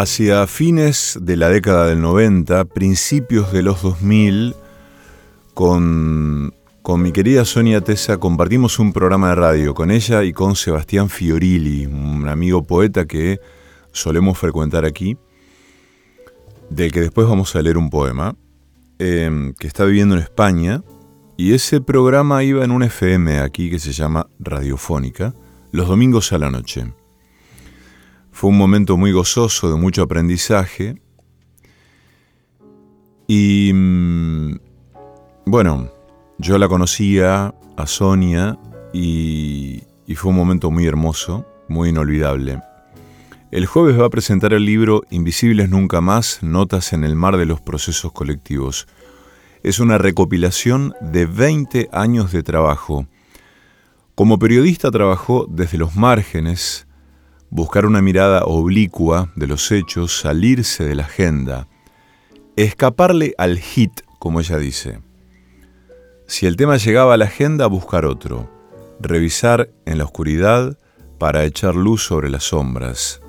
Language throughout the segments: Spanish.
Hacia fines de la década del 90, principios de los 2000, con, con mi querida Sonia Tesa compartimos un programa de radio con ella y con Sebastián Fiorilli, un amigo poeta que solemos frecuentar aquí, del que después vamos a leer un poema, em, que está viviendo en España, y ese programa iba en un FM aquí que se llama Radiofónica, los domingos a la noche. Fue un momento muy gozoso, de mucho aprendizaje. Y mm, bueno, yo la conocía a Sonia y, y, fue un momento muy hermoso, muy inolvidable. El jueves va a presentar el libro Invisibles Nunca Más, Notas en el Mar de los Procesos Colectivos. Es una recopilación de 20 años de trabajo. Como periodista trabajó desde los márgenes, buscar una mirada oblicua de los hechos, salirse de la agenda, escaparle al hit, como ella dice. Si el tema llegaba a la agenda, buscar otro, revisar en la oscuridad para echar luz sobre las sombras.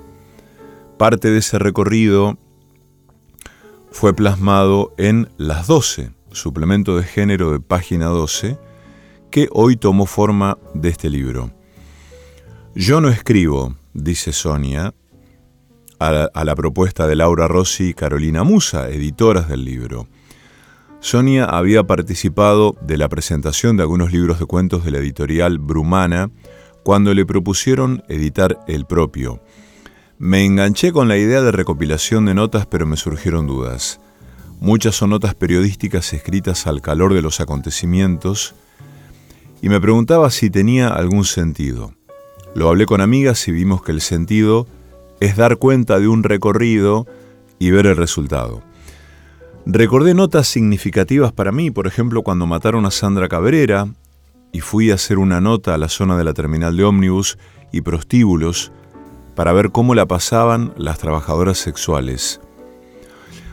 Parte de ese recorrido fue plasmado en Las 12, suplemento de género de página 12, que hoy tomó forma de este libro. Yo no escribo, dice Sonia, a la, propuesta de Laura Rossi y Carolina Musa, editoras del libro. Sonia había participado de la presentación de algunos libros de cuentos de la editorial Brumana cuando le propusieron editar el propio. Me enganché con la idea de recopilación de notas, pero me surgieron dudas. Muchas son notas periodísticas escritas al calor de los acontecimientos, y me preguntaba si tenía algún sentido. Lo hablé con amigas y vimos que el sentido es dar cuenta de un recorrido y ver el resultado. Recordé notas significativas para mí, por ejemplo, cuando mataron a Sandra Cabrera y fui a hacer una nota a la zona de la terminal de ómnibus y prostíbulos para ver cómo la pasaban las trabajadoras sexuales.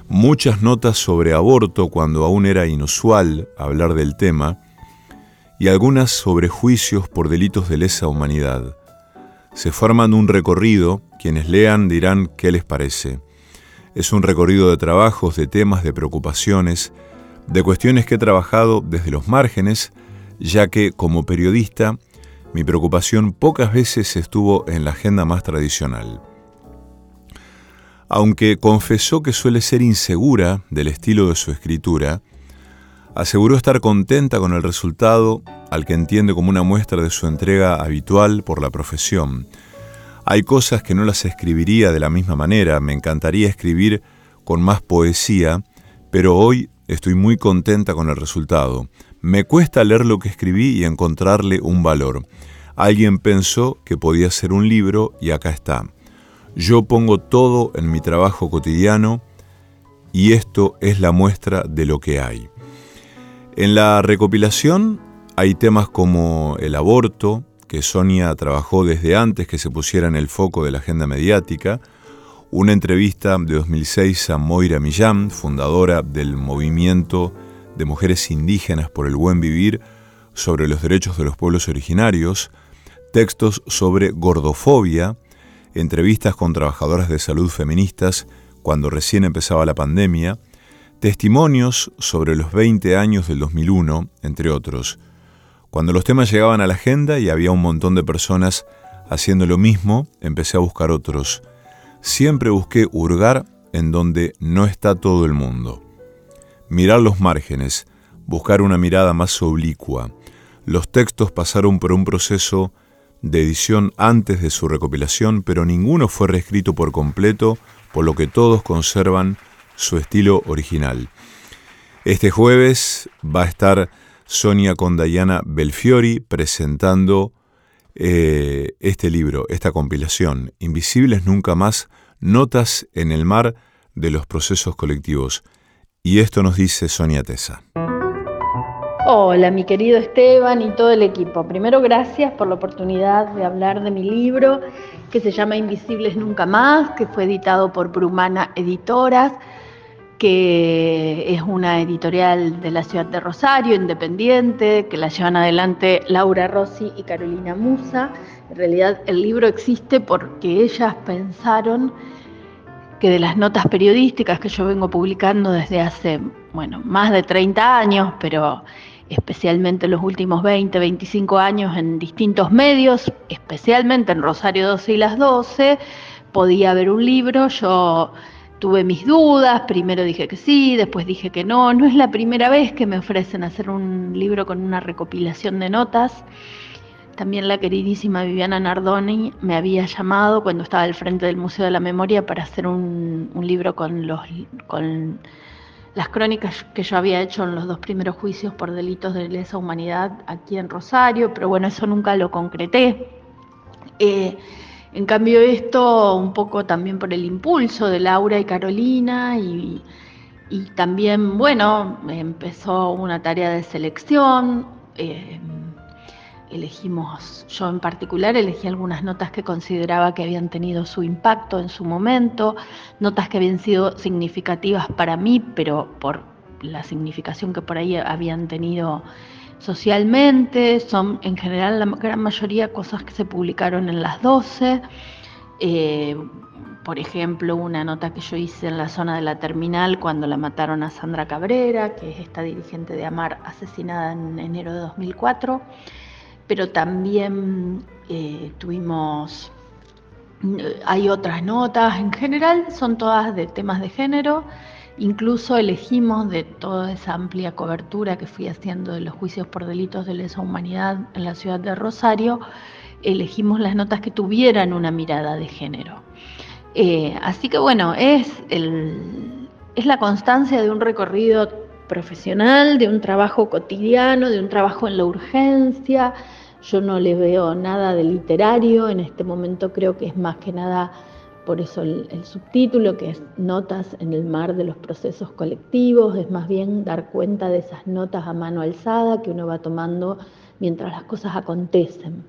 Muchas notas sobre aborto cuando aún era inusual hablar del tema y algunas sobre juicios por delitos de lesa humanidad se forman un recorrido, quienes lean dirán qué les parece. Es un recorrido de trabajos, de temas, de preocupaciones, de cuestiones que he trabajado desde los márgenes, ya que como periodista mi preocupación pocas veces estuvo en la agenda más tradicional. Aunque confesó que suele ser insegura del estilo de su escritura, aseguró estar contenta con el resultado al que entiende como una muestra de su entrega habitual por la profesión. Hay cosas que no las escribiría de la misma manera, me encantaría escribir con más poesía, pero hoy estoy muy contenta con el resultado. Me cuesta leer lo que escribí y encontrarle un valor. Alguien pensó que podía ser un libro y acá está. Yo pongo todo en mi trabajo cotidiano y esto es la muestra de lo que hay. En la recopilación hay temas como el aborto, que Sonia trabajó desde antes que se pusiera en el foco de la agenda mediática, una entrevista de 2006 a Moira Millán, fundadora del movimiento de mujeres indígenas por el buen vivir sobre los derechos de los pueblos originarios, textos sobre gordofobia, entrevistas con trabajadoras de salud feministas cuando recién empezaba la pandemia, testimonios sobre los 20 años del 2001, entre otros. Cuando los temas llegaban a la agenda y había un montón de personas haciendo lo mismo, empecé a buscar otros. Siempre busqué hurgar en donde no está todo el mundo. Mirar los márgenes, buscar una mirada más oblicua. Los textos pasaron por un proceso de edición antes de su recopilación, pero ninguno fue reescrito por completo, por lo que todos conservan su estilo original. Este jueves va a estar Sonia con Diana Belfiori presentando eh, este libro, esta compilación, Invisibles Nunca Más, Notas en el Mar de los Procesos Colectivos. Y esto nos dice Sonia Tesa. Hola, mi querido Esteban y todo el equipo. Primero, gracias por la oportunidad de hablar de mi libro que se llama Invisibles Nunca Más, que fue editado por Brumana Editoras que es una editorial de la ciudad de Rosario, independiente, que la llevan adelante Laura Rossi y Carolina Musa. En realidad el libro existe porque ellas pensaron que de las notas periodísticas que yo vengo publicando desde hace, bueno, más de 30 años, pero especialmente en los últimos 20, 25 años en distintos medios, especialmente en Rosario 12 y las 12, podía haber un libro, yo tuve mis dudas, primero dije que sí, después dije que no, no es la primera vez que me ofrecen hacer un libro con una recopilación de notas. También la queridísima Viviana Nardoni me había llamado cuando estaba al frente del Museo de la Memoria para hacer un, libro con, las crónicas que yo había hecho en los dos primeros juicios por delitos de lesa humanidad aquí en Rosario, pero bueno, eso nunca lo concreté. Eh, en cambio esto, un poco también por el impulso de Laura y Carolina y, también, bueno, empezó una tarea de selección. Eh, elegimos, yo en particular elegí algunas notas que consideraba que habían tenido su impacto en su momento, notas que habían sido significativas para mí, pero por la significación que por ahí habían tenido socialmente, son en general la gran mayoría cosas que se publicaron en las 12. Eh, por ejemplo, una nota que yo hice en la zona de la terminal cuando la mataron a Sandra Cabrera, que es esta dirigente de Amar asesinada en enero de 2004 pero también eh, tuvimos, eh, hay otras notas, en general son todas de temas de género, incluso elegimos de toda esa amplia cobertura que fui haciendo de los juicios por delitos de lesa humanidad en la ciudad de Rosario, elegimos las notas que tuvieran una mirada de género. Eh, así que bueno, es, es la constancia de un recorrido profesional, de un trabajo cotidiano, de un trabajo en la urgencia. Yo no le veo nada de literario, en este momento creo que es más que nada por eso el, subtítulo, que es Notas en el mar de los procesos colectivos, es más bien dar cuenta de esas notas a mano alzada que uno va tomando mientras las cosas acontecen.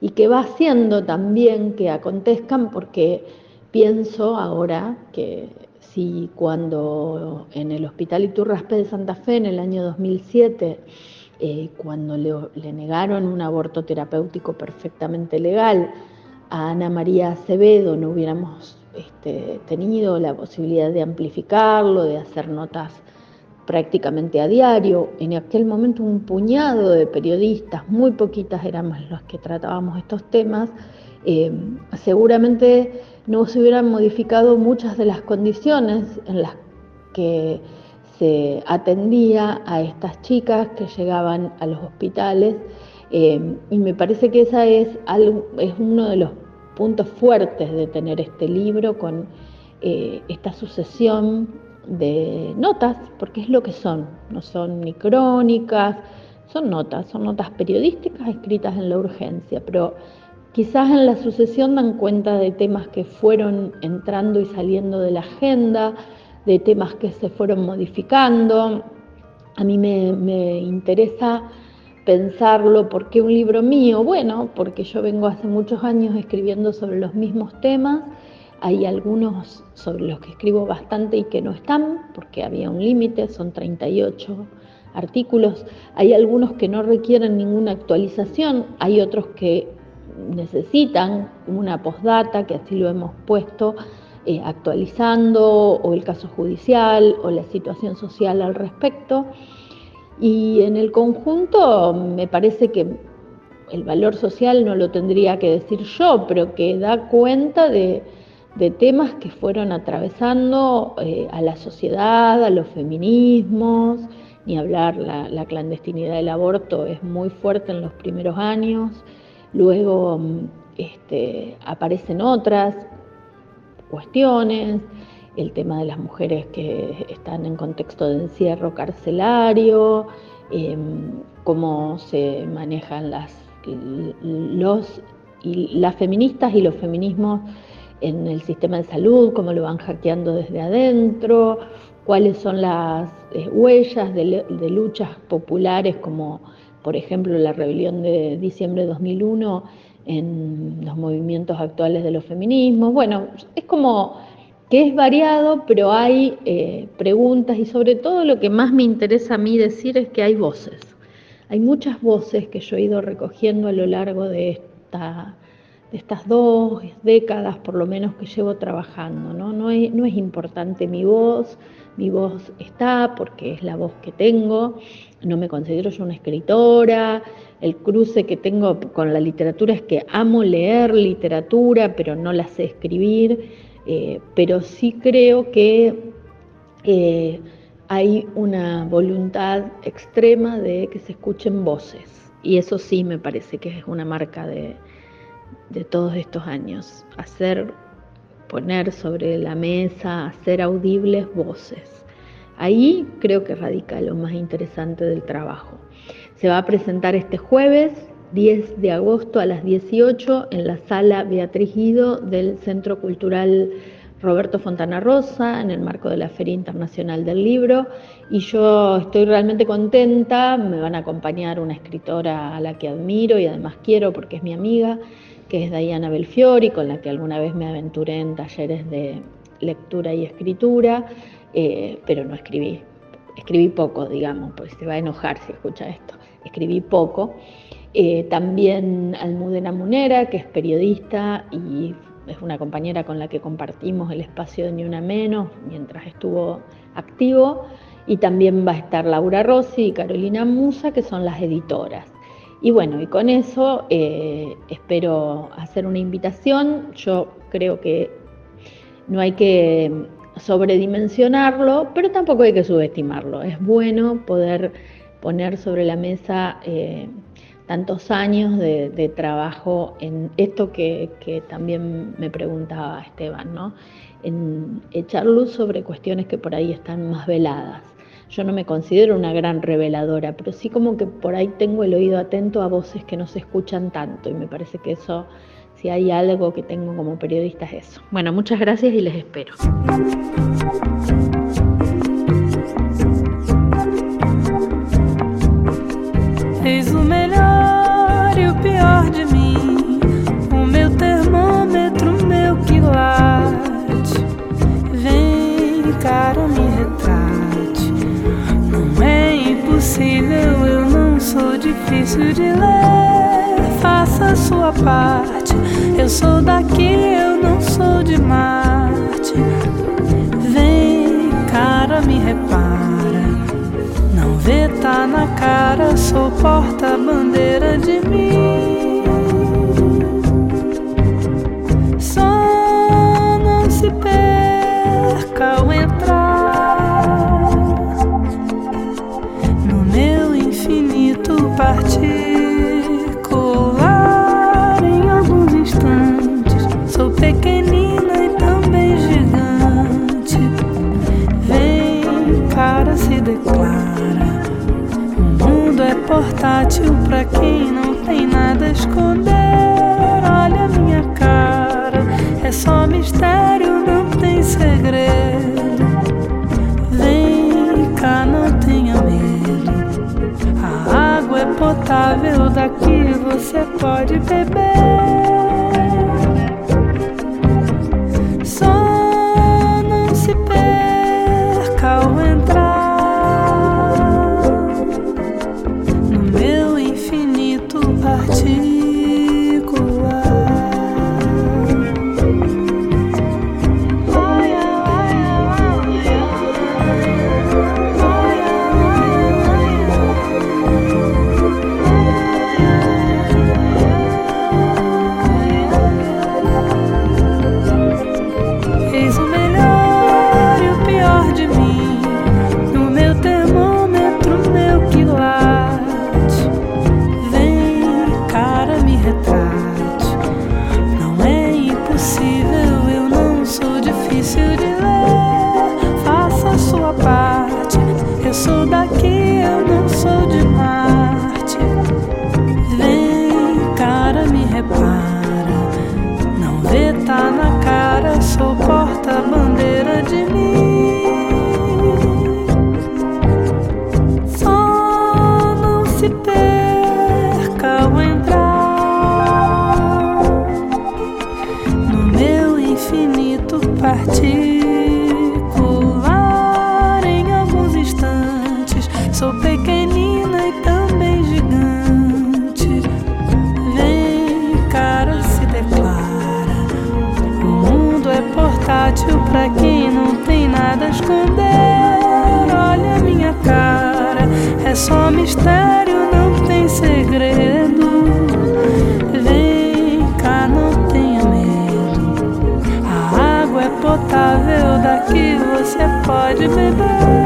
Y que va haciendo también que acontezcan porque pienso ahora que si cuando en el Hospital Iturraspe de Santa Fe en el año 2007, eh, cuando le, negaron un aborto terapéutico perfectamente legal a Ana María Acevedo, no hubiéramos este, tenido la posibilidad de amplificarlo, de hacer notas prácticamente a diario. En aquel momento un puñado de periodistas, muy poquitas éramos los que tratábamos estos temas, eh, seguramente no se hubieran modificado muchas de las condiciones en las que se atendía a estas chicas que llegaban a los hospitales eh, y me parece que esa es, es uno de los puntos fuertes de tener este libro con eh, esta sucesión de notas, porque es lo que son, no son ni crónicas, son notas, son notas periodísticas escritas en la urgencia, pero Quizás en la sucesión dan cuenta de temas que fueron entrando y saliendo de la agenda, de temas que se fueron modificando. A mí me, interesa pensarlo, ¿por qué un libro mío? Bueno, porque yo vengo hace muchos años escribiendo sobre los mismos temas. Hay algunos sobre los que escribo bastante y que no están, porque había un límite, son 38 artículos. Hay algunos que no requieren ninguna actualización, hay otros que necesitan una postdata, que así lo hemos puesto, eh, actualizando, o el caso judicial, o la situación social al respecto. Y en el conjunto me parece que el valor social no lo tendría que decir yo, pero que da cuenta de, temas que fueron atravesando eh, a la sociedad, a los feminismos, ni hablar, la, la clandestinidad del aborto es muy fuerte en los primeros años, Luego mm, este, aparecen otras cuestiones, el tema de las mujeres que están en contexto de encierro carcelario, em, cómo se manejan las, las feministas y los feminismos en el sistema de salud, cómo lo van hackeando desde adentro, cuáles son las eh, huellas de, de luchas populares como por ejemplo, la rebelión de diciembre de 2001 en los movimientos actuales de los feminismos. Bueno, es como que es variado, pero hay eh, preguntas y sobre todo lo que más me interesa a mí decir es que hay voces. Hay muchas voces que yo he ido recogiendo a lo largo de esta de estas dos décadas por lo menos que llevo trabajando. ¿no? No, es, no es importante mi voz, mi voz está porque es la voz que tengo, no me considero yo una escritora, el cruce que tengo con la literatura es que amo leer literatura, pero no la sé escribir, eh, pero sí creo que eh, hay una voluntad extrema de que se escuchen voces, y eso sí me parece que es una marca de, de todos estos años, hacer, poner sobre la mesa, hacer audibles voces. Ahí creo que radica lo más interesante del trabajo. Se va a presentar este jueves 10 de agosto a las 18 en la sala Beatriz Guido del Centro Cultural Roberto Fontana Rosa en el marco de la Feria Internacional del Libro y yo estoy realmente contenta, me van a acompañar una escritora a la que admiro y además quiero porque es mi amiga, que es Diana Belfiori, con la que alguna vez me aventuré en talleres de lectura y escritura, eh, pero no escribí. Escribí poco, digamos, pues se va a enojar si escucha esto. Escribí poco. Eh, también Almudena Munera, que es periodista y es una compañera con la que compartimos el espacio de Ni Una Menos mientras estuvo activo. Y también va a estar Laura Rossi y Carolina Musa, que son las editoras. Y bueno, y con eso eh, espero hacer una invitación. Yo creo que no hay que sobredimensionarlo, pero tampoco hay que subestimarlo. Es bueno poder poner sobre la mesa eh, tantos años de, trabajo en esto que, también me preguntaba Esteban, ¿no? en echar luz sobre cuestiones que por ahí están más veladas. Yo no me considero una gran reveladora, pero sí como que por ahí tengo el oído atento a voces que no se escuchan tanto y me parece que eso, si hay algo que tengo como periodista es eso. Bueno, muchas gracias y les espero. Difícil de ler. Faça a sua parte. Eu sou daqui, eu não sou de Marte. Vem, cara, me repara. Não vê, tá na cara. Sou porta-bandeira de mim. Não se perca ao portátil pra quem não tem nada a esconder. Olha minha cara, é só mistério, não tem segredo. Vem cá, não tenha medo. A água é potável, daqui você pode beber. I did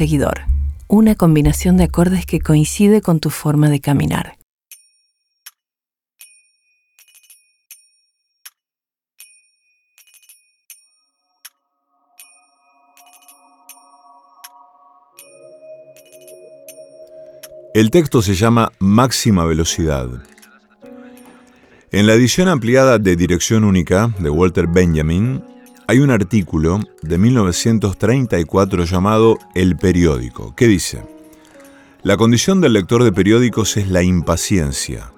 El perseguidor, una combinación de acordes que coincide con tu forma de caminar. El texto se llama Máxima Velocidad. En la edición ampliada de Dirección Única de Walter Benjamin, hay un artículo de 1934 llamado El periódico, que dice, la condición del lector de periódicos es la impaciencia.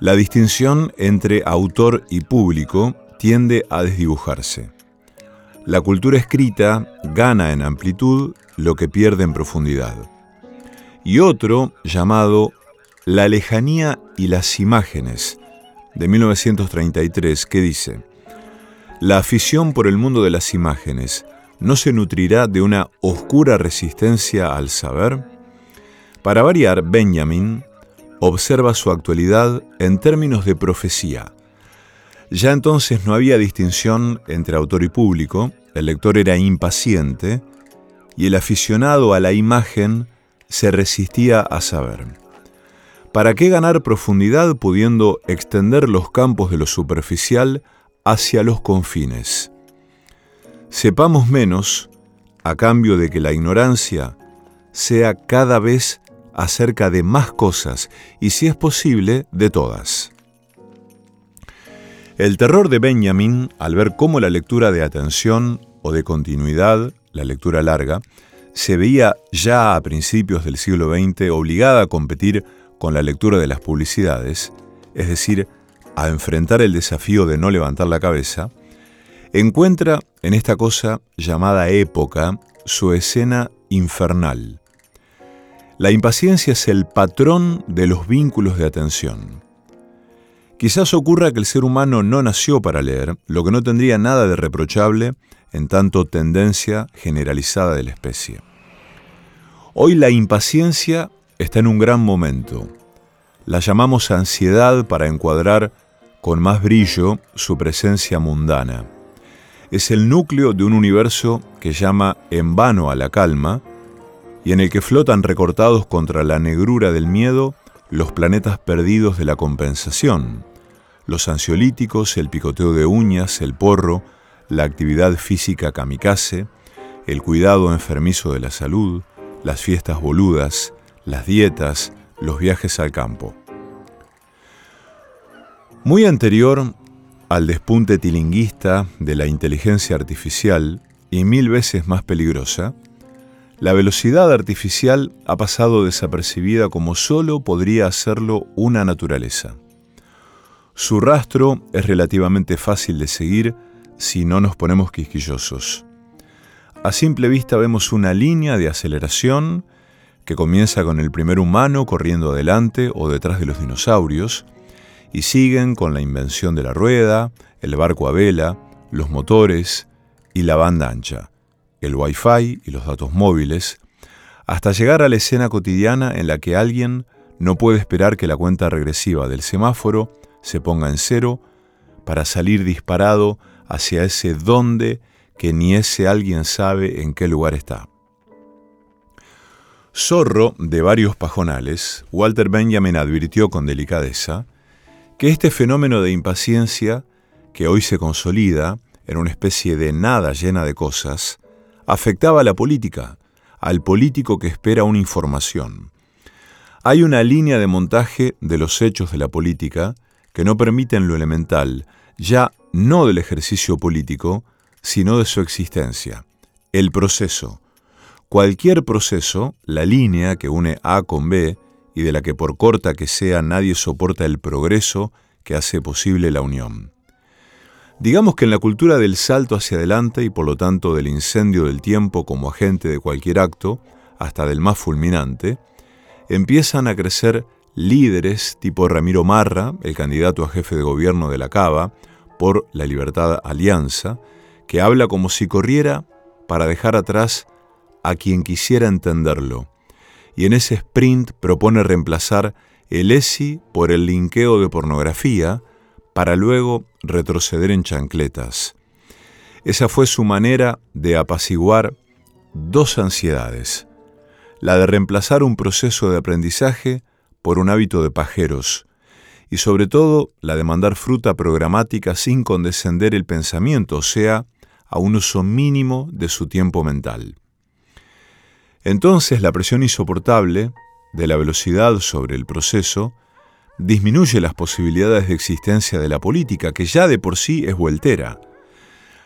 La distinción entre autor y público tiende a desdibujarse. La cultura escrita gana en amplitud lo que pierde en profundidad. Y otro llamado La lejanía y las imágenes, de 1933, que dice, la afición por el mundo de las imágenes no se nutrirá de una oscura resistencia al saber? Para variar, Benjamin observa su actualidad en términos de profecía. Ya entonces no había distinción entre autor y público, el lector era impaciente y el aficionado a la imagen se resistía a saber. ¿Para qué ganar profundidad pudiendo extender los campos de lo superficial hacia los confines. Sepamos menos a cambio de que la ignorancia sea cada vez acerca de más cosas y si es posible de todas. El terror de Benjamin al ver cómo la lectura de atención o de continuidad, la lectura larga, se veía ya a principios del siglo XX obligada a competir con la lectura de las publicidades, es decir, a enfrentar el desafío de no levantar la cabeza, encuentra en esta cosa llamada época su escena infernal. La impaciencia es el patrón de los vínculos de atención. Quizás ocurra que el ser humano no nació para leer, lo que no tendría nada de reprochable en tanto tendencia generalizada de la especie. Hoy la impaciencia está en un gran momento. La llamamos ansiedad para encuadrar con más brillo su presencia mundana. Es el núcleo de un universo que llama en vano a la calma y en el que flotan recortados contra la negrura del miedo los planetas perdidos de la compensación, los ansiolíticos, el picoteo de uñas, el porro, la actividad física kamikaze, el cuidado enfermizo de la salud, las fiestas boludas, las dietas, los viajes al campo. Muy anterior al despunte tilinguista de la inteligencia artificial y mil veces más peligrosa, la velocidad artificial ha pasado desapercibida como solo podría hacerlo una naturaleza. Su rastro es relativamente fácil de seguir si no nos ponemos quisquillosos. A simple vista vemos una línea de aceleración que comienza con el primer humano corriendo adelante o detrás de los dinosaurios, y siguen con la invención de la rueda, el barco a vela, los motores y la banda ancha, el wifi y los datos móviles, hasta llegar a la escena cotidiana en la que alguien no puede esperar que la cuenta regresiva del semáforo se ponga en cero para salir disparado hacia ese donde que ni ese alguien sabe en qué lugar está. Zorro de varios pajonales, Walter Benjamin advirtió con delicadeza que este fenómeno de impaciencia que hoy se consolida en una especie de nada llena de cosas, afectaba a la política, al político que espera una información. Hay una línea de montaje de los hechos de la política que no permiten lo elemental, ya no del ejercicio político, sino de su existencia, el proceso. Cualquier proceso, la línea que une A con B y de la que por corta que sea nadie soporta el progreso que hace posible la unión. Digamos que en la cultura del salto hacia adelante y por lo tanto del incendio del tiempo como agente de cualquier acto, hasta del más fulminante, empiezan a crecer líderes tipo Ramiro Marra, el candidato a jefe de gobierno de la Cava, por la Libertad Alianza, que habla como si corriera para dejar atrás a quien quisiera entenderlo, y en ese sprint propone reemplazar el ESI por el linkeo de pornografía, para luego retroceder en chancletas. Esa fue su manera de apaciguar dos ansiedades, la de reemplazar un proceso de aprendizaje por un hábito de pajeros, y sobre todo la de mandar fruta programática sin condescender el pensamiento, o sea, a un uso mínimo de su tiempo mental. Entonces la presión insoportable de la velocidad sobre el proceso disminuye las posibilidades de existencia de la política, que ya de por sí es vueltera.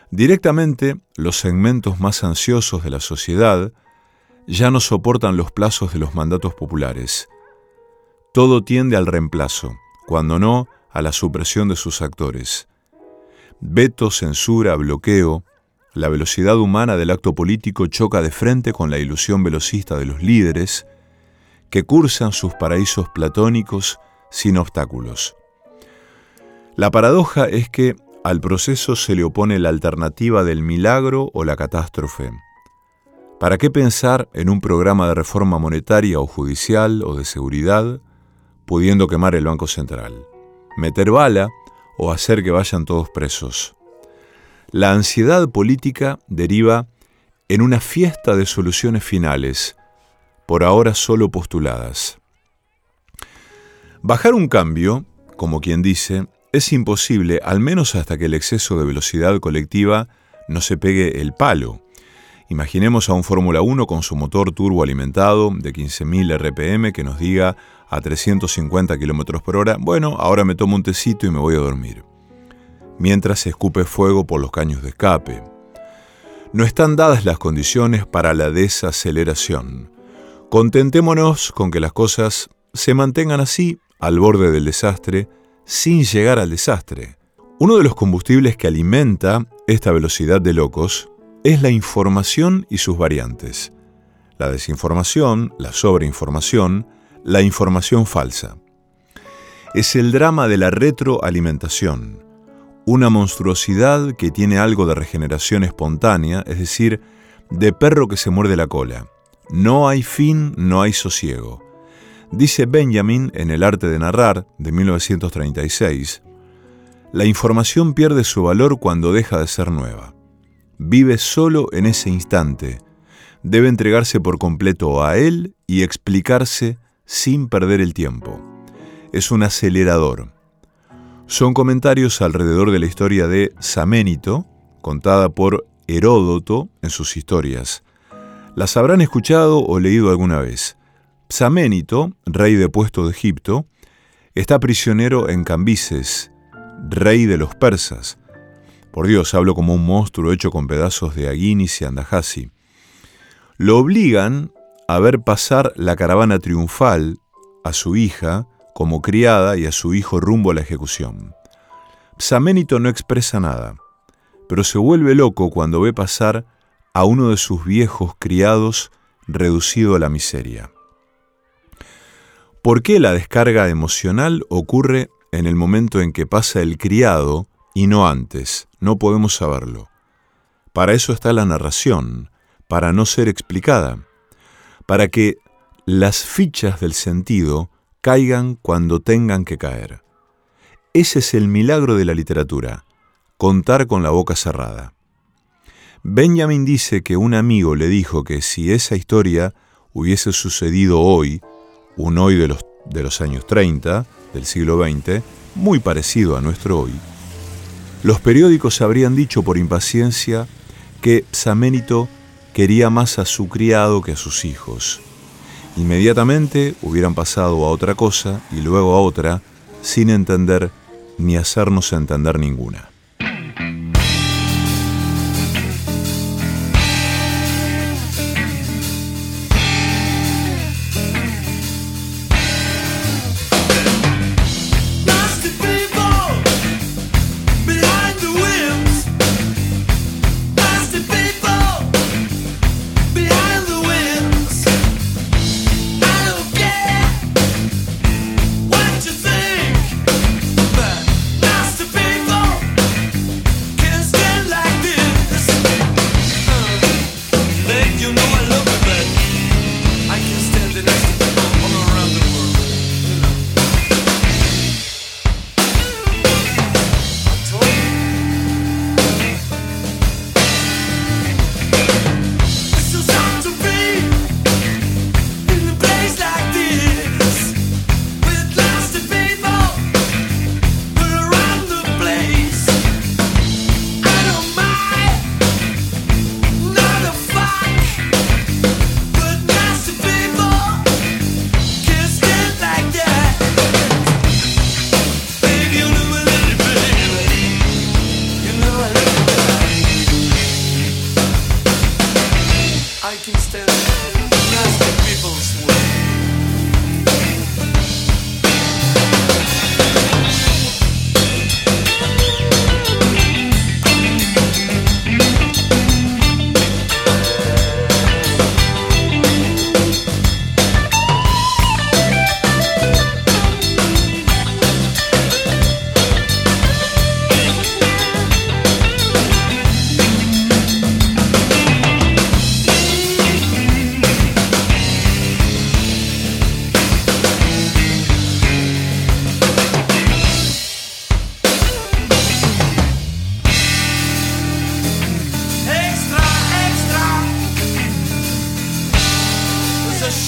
Directamente, los segmentos más ansiosos de la sociedad ya no soportan los plazos de los mandatos populares. Todo tiende al reemplazo, cuando no a la supresión de sus actores. Veto, censura, bloqueo, la velocidad humana del acto político choca de frente con la ilusión velocista de los líderes, que cursan sus paraísos platónicos sin obstáculos. La paradoja es que al proceso se le opone la alternativa del milagro o la catástrofe. ¿Para qué pensar en un programa de reforma monetaria o judicial o de seguridad, pudiendo quemar el Banco Central, meter bala o hacer que vayan todos presos? La ansiedad política deriva en una fiesta de soluciones finales, por ahora solo postuladas. Bajar un cambio, como quien dice, es imposible, al menos hasta que el exceso de velocidad colectiva no se pegue el palo. Imaginemos a un Fórmula 1 con su motor turbo alimentado de 15.000 RPM que nos diga a 350 km por hora, bueno, ahora me tomo un tecito y me voy a dormir. Mientras se escupe fuego por los caños de escape. No están dadas las condiciones para la desaceleración. Contentémonos con que las cosas se mantengan así al borde del desastre sin llegar al desastre. Uno de los combustibles que alimenta esta velocidad de locos es la información y sus variantes. La desinformación, la sobreinformación, la información falsa. Es el drama de la retroalimentación, una monstruosidad que tiene algo de regeneración espontánea, es decir, de perro que se muerde la cola. No hay fin, no hay sosiego. Dice Benjamin en El arte de narrar, de 1936, la información pierde su valor cuando deja de ser nueva. Vive solo en ese instante. Debe entregarse por completo a él y explicarse sin perder el tiempo. Es un acelerador. Son comentarios alrededor de la historia de Saménito, contada por Heródoto en sus historias. Las habrán escuchado o leído alguna vez. Psaménito, rey depuesto de Egipto, está prisionero en Cambises, rey de los persas. Por Dios, hablo como un monstruo hecho con pedazos de Aguinis y Andajasi. Lo obligan a ver pasar la caravana triunfal a su hija como criada y a su hijo rumbo a la ejecución. Psaménito no expresa nada, pero se vuelve loco cuando ve pasar a uno de sus viejos criados reducido a la miseria. ¿Por qué la descarga emocional ocurre en el momento en que pasa el criado y no antes? No podemos saberlo. Para eso está la narración, para no ser explicada, para que las fichas del sentido caigan cuando tengan que caer. Ese es el milagro de la literatura, contar con la boca cerrada. Benjamin dice que un amigo le dijo que si esa historia hubiese sucedido hoy, un hoy de los, de los años 30 del siglo XX, muy parecido a nuestro hoy, los periódicos habrían dicho por impaciencia que Saménito quería más a su criado que a sus hijos. Inmediatamente hubieran pasado a otra cosa y luego a otra, sin entender ni hacernos entender ninguna.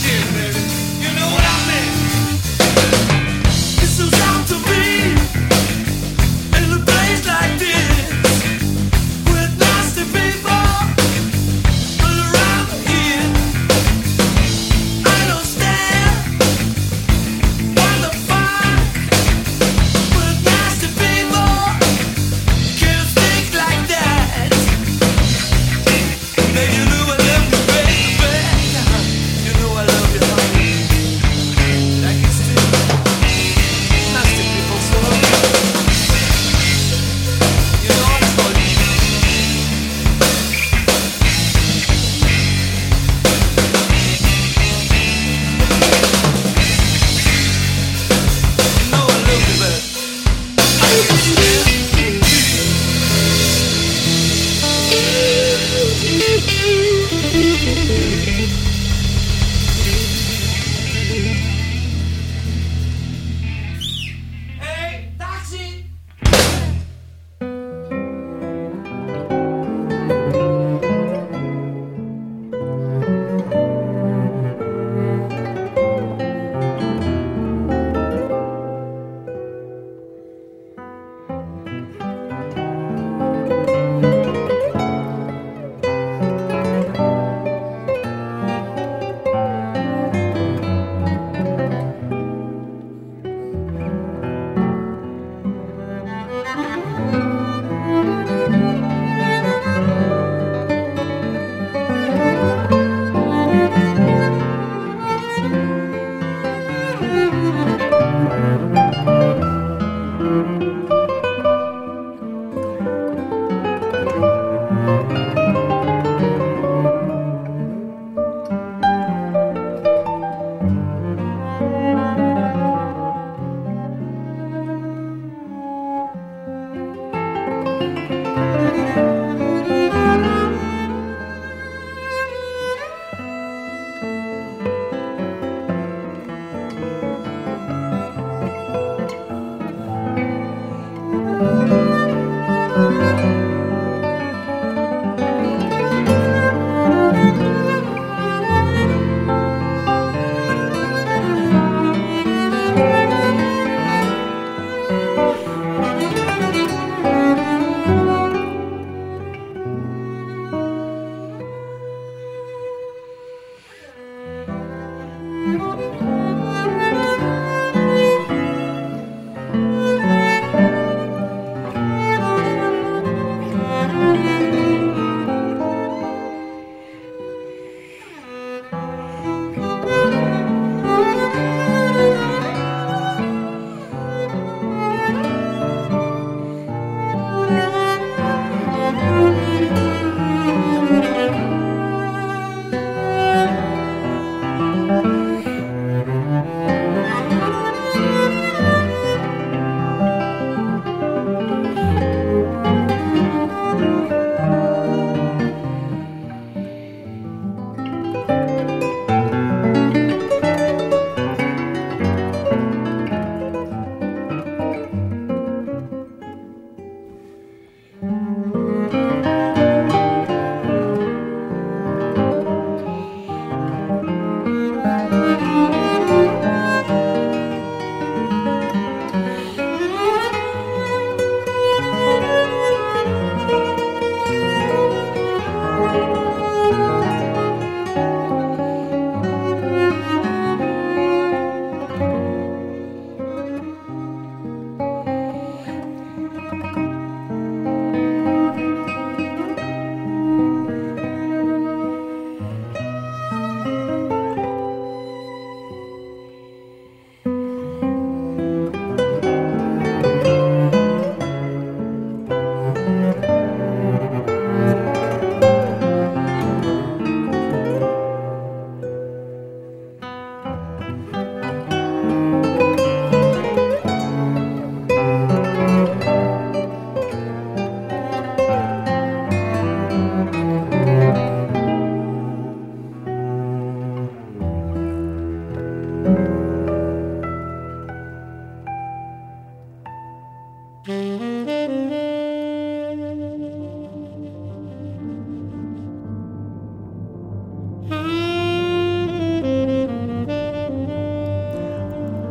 you. Música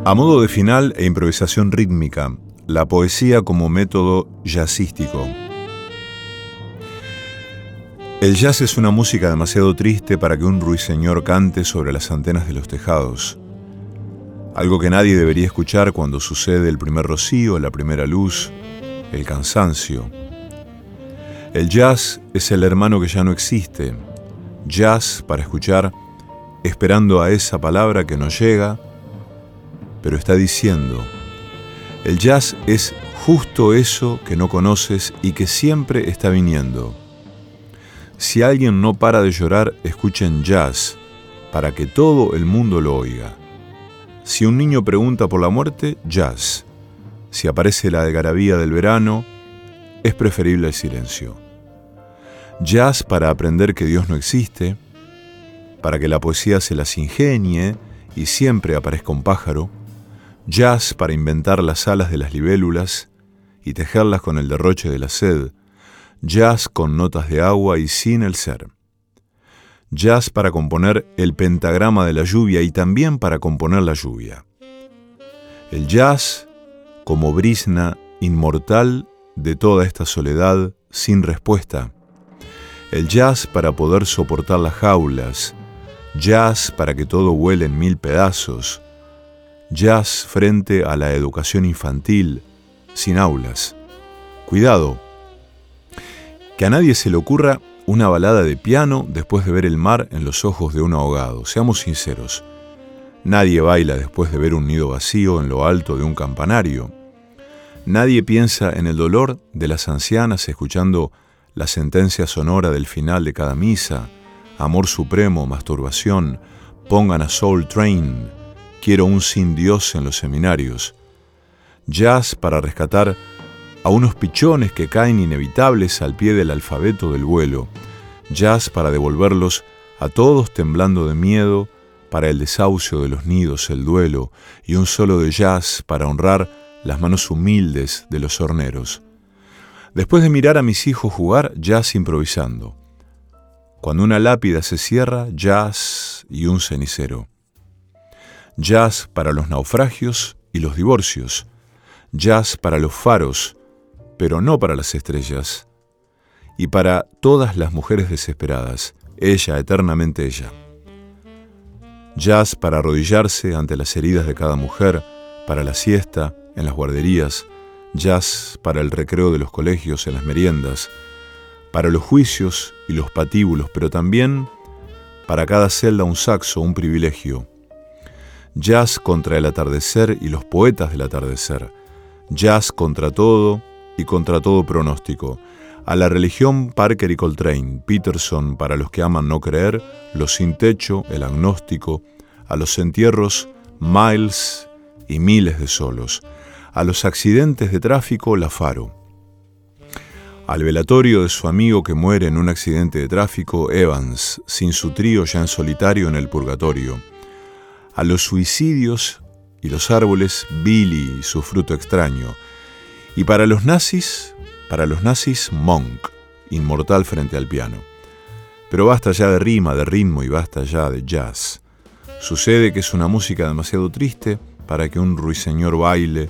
A modo de final e improvisación rítmica, la poesía como método jazzístico. El jazz es una música demasiado triste para que un ruiseñor cante sobre las antenas de los tejados. Algo que nadie debería escuchar cuando sucede el primer rocío, la primera luz, el cansancio. El jazz es el hermano que ya no existe. Jazz para escuchar, esperando a esa palabra que no llega, pero está diciendo, el jazz es justo eso que no conoces y que siempre está viniendo. Si alguien no para de llorar, escuchen jazz para que todo el mundo lo oiga. Si un niño pregunta por la muerte, jazz. Si aparece la algarabía del verano, es preferible el silencio. Jazz para aprender que Dios no existe, para que la poesía se las ingenie y siempre aparezca un pájaro, jazz para inventar las alas de las libélulas y tejerlas con el derroche de la sed, jazz con notas de agua y sin el ser, jazz para componer el pentagrama de la lluvia y también para componer la lluvia. El jazz como brisna inmortal de toda esta soledad sin respuesta. El jazz para poder soportar las jaulas, jazz para que todo vuele en mil pedazos, jazz frente a la educación infantil, sin aulas. Cuidado, que a nadie se le ocurra una balada de piano después de ver el mar en los ojos de un ahogado. Seamos sinceros. Nadie baila después de ver un nido vacío en lo alto de un campanario. Nadie piensa en el dolor de las ancianas escuchando la sentencia sonora del final de cada misa, amor supremo, masturbación, pongan a Soul Train, Quiero un sin Dios en los seminarios. Jazz para rescatar a unos pichones que caen inevitables al pie del alfabeto del vuelo. Jazz para devolverlos a todos temblando de miedo para el desahucio de los nidos, el duelo, y un solo de jazz para honrar las manos humildes de los horneros. Después de mirar a mis hijos jugar, jazz improvisando. Cuando una lápida se cierra, jazz y un cenicero jazz para los naufragios y los divorcios, jazz para los faros, pero no para las estrellas, y para todas las mujeres desesperadas, ella, eternamente ella. Jazz para arrodillarse ante las heridas de cada mujer, para la siesta, en las guarderías, jazz para el recreo de los colegios, en las meriendas, para los juicios y los patíbulos, pero también para cada celda un saxo, un privilegio, jazz contra el atardecer y los poetas del atardecer, jazz contra todo y contra todo pronóstico, a la religión Parker y Coltrane, Peterson para los que aman no creer, los sin techo, el agnóstico, a los entierros, Miles y miles de solos, a los accidentes de tráfico, la Faro, al velatorio de su amigo que muere en un accidente de tráfico, Evans, sin su trío ya en solitario en el purgatorio, a los suicidios y los árboles Billy y su fruto extraño. Y para los nazis, para los nazis Monk, inmortal frente al piano. Pero basta ya de rima, de ritmo y basta ya de jazz. Sucede que es una música demasiado triste para que un ruiseñor baile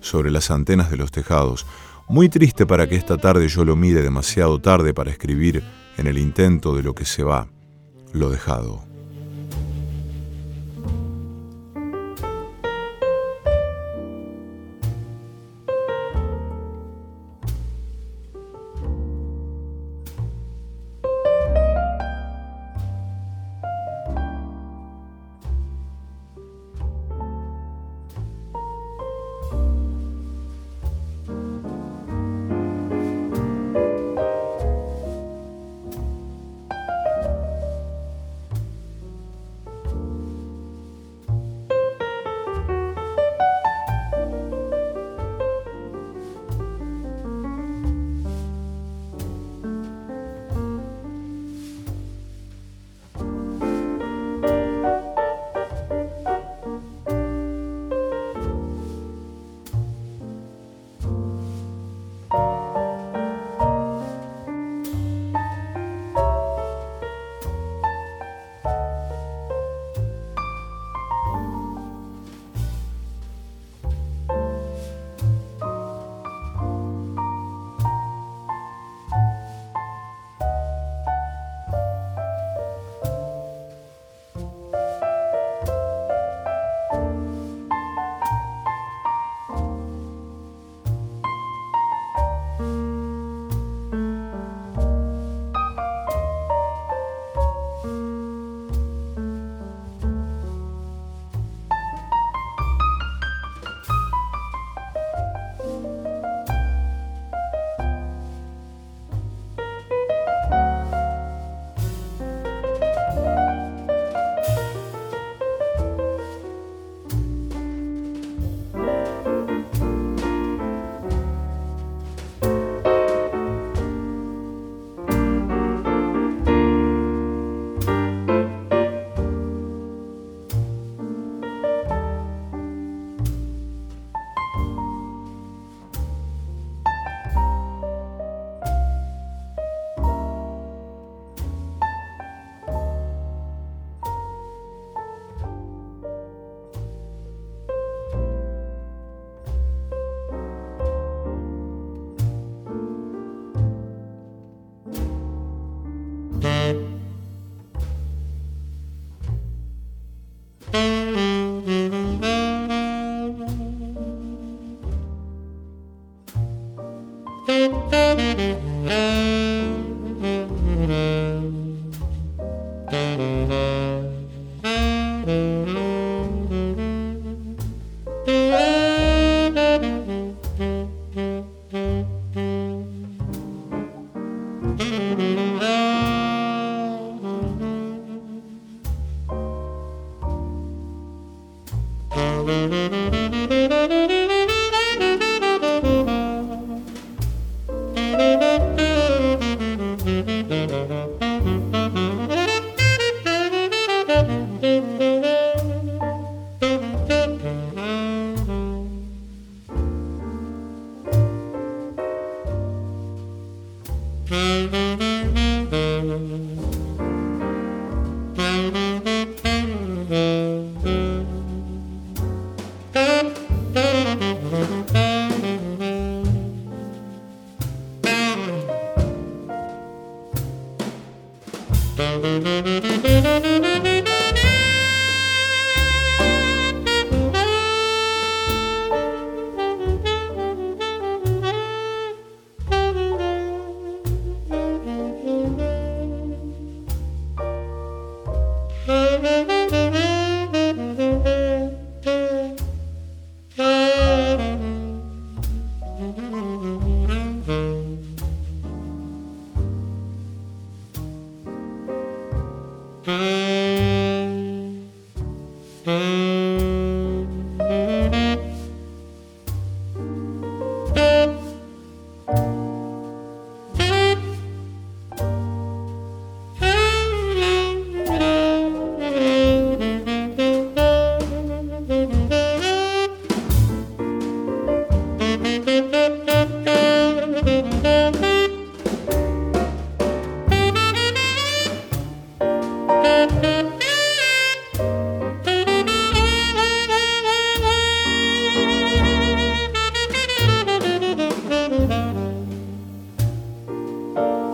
sobre las antenas de los tejados. Muy triste para que esta tarde yo lo mire demasiado tarde para escribir en el intento de lo que se va, lo dejado. Amen.